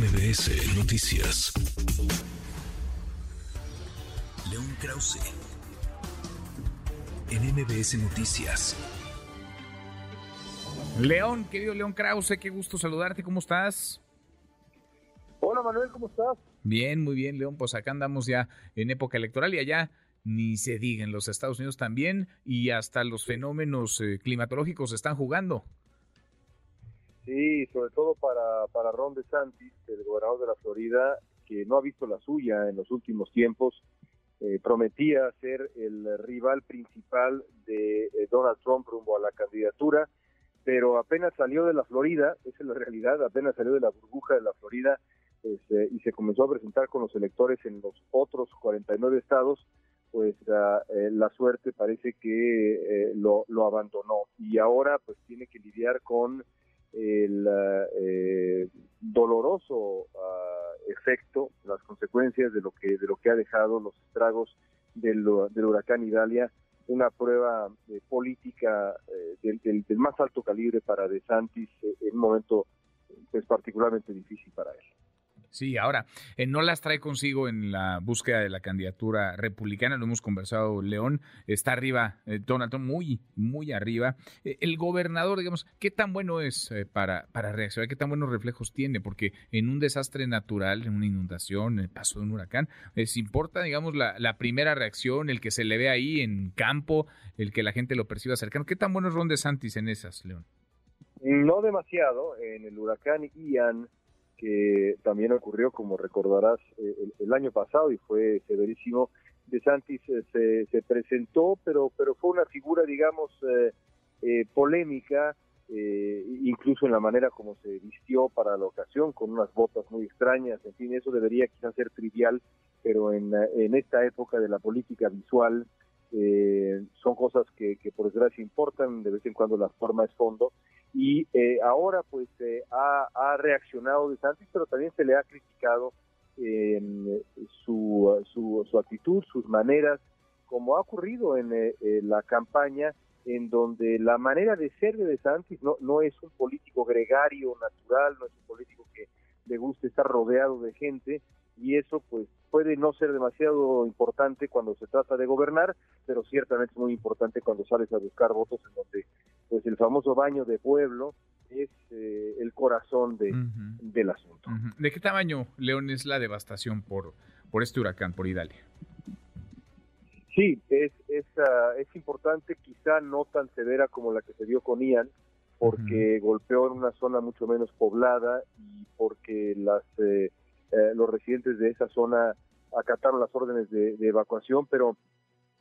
MBS Noticias. León Krause. En MBS Noticias. León, querido León Krause, qué gusto saludarte, ¿cómo estás? Hola Manuel, ¿cómo estás? Bien, muy bien, León, pues acá andamos ya en época electoral y allá ni se diga en los Estados Unidos también y hasta los fenómenos eh, climatológicos están jugando. Sí, sobre todo para, para Ron DeSantis, el gobernador de la Florida, que no ha visto la suya en los últimos tiempos, eh, prometía ser el rival principal de eh, Donald Trump rumbo a la candidatura, pero apenas salió de la Florida, esa es la realidad, apenas salió de la burbuja de la Florida este, y se comenzó a presentar con los electores en los otros 49 estados, pues la, eh, la suerte parece que lo, lo abandonó. Y ahora pues tiene que lidiar con el eh, doloroso ah, efecto, las consecuencias de lo que de lo que ha dejado los estragos del, del huracán Idalia, una prueba eh, política eh, del, del, más alto calibre para DeSantis en un momento pues particularmente difícil para él. Sí, ahora, eh, no las trae consigo en la búsqueda de la candidatura republicana, lo hemos conversado, León, está arriba, eh, Donald Trump muy, muy arriba. Eh, el gobernador, digamos, ¿qué tan bueno es para, para reaccionar? ¿Qué tan buenos reflejos tiene? Porque en un desastre natural, en una inundación, en el paso de un huracán, ¿les importa, digamos, la, la, primera reacción, el que se le ve ahí en campo, el que la gente lo perciba cercano? ¿Qué tan bueno es Ron en esas, León? No demasiado. En el huracán Ian que también ocurrió, como recordarás, eh, el, el año pasado y fue severísimo. De Santis se, se, presentó, pero, pero fue una figura, digamos, eh, eh polémica, eh, incluso en la manera como se vistió para la ocasión, con unas botas muy extrañas, en fin, eso debería quizás ser trivial, pero en, en esta época de la política visual son cosas que, que por desgracia importan, de vez en cuando la forma es fondo, y eh, ahora pues ha, ha, reaccionado de Santis, pero también se le ha criticado eh, su, su, su, actitud, sus maneras, como ha ocurrido en eh, la campaña, en donde la manera de ser de Santis no, no es un político gregario, natural, no es un político que le guste estar rodeado de gente, y eso pues puede no ser demasiado importante cuando se trata de gobernar, pero ciertamente es muy importante cuando sales a buscar votos en donde pues el famoso baño de pueblo es eh, el corazón de, uh -huh. del asunto. Uh -huh. ¿De qué tamaño, León, es la devastación por, por este huracán, por Idalia? Sí, es, es, uh, es importante, quizá no tan severa como la que se dio con Ian, porque -huh. golpeó en una zona mucho menos poblada y porque las eh, eh, los residentes de esa zona acataron las órdenes de, de evacuación, pero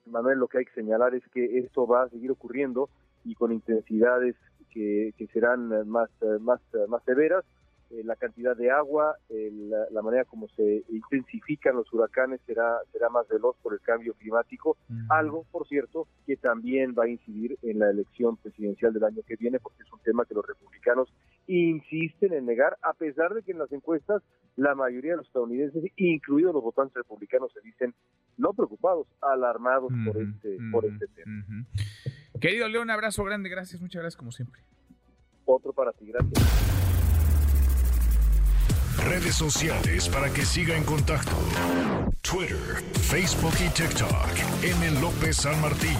Manuel, lo que hay que señalar es que esto va a seguir ocurriendo y con intensidades que, que serán más, más, más severas. Eh, la cantidad de agua, el, la, la, manera como se intensifican los huracanes será, será más veloz por el cambio climático, uh -huh. algo, por cierto, que también va a incidir en la elección presidencial del año que viene, porque es un tema que los republicanos insisten en negar, a pesar de que en las encuestas la mayoría de los estadounidenses, incluidos los votantes republicanos, se dicen no preocupados, alarmados por, este, por este tema. Querido León, abrazo grande, gracias, muchas gracias como siempre. Otro para ti, gracias. Redes sociales para que siga en contacto: Twitter, Facebook y TikTok. M. López San Martín.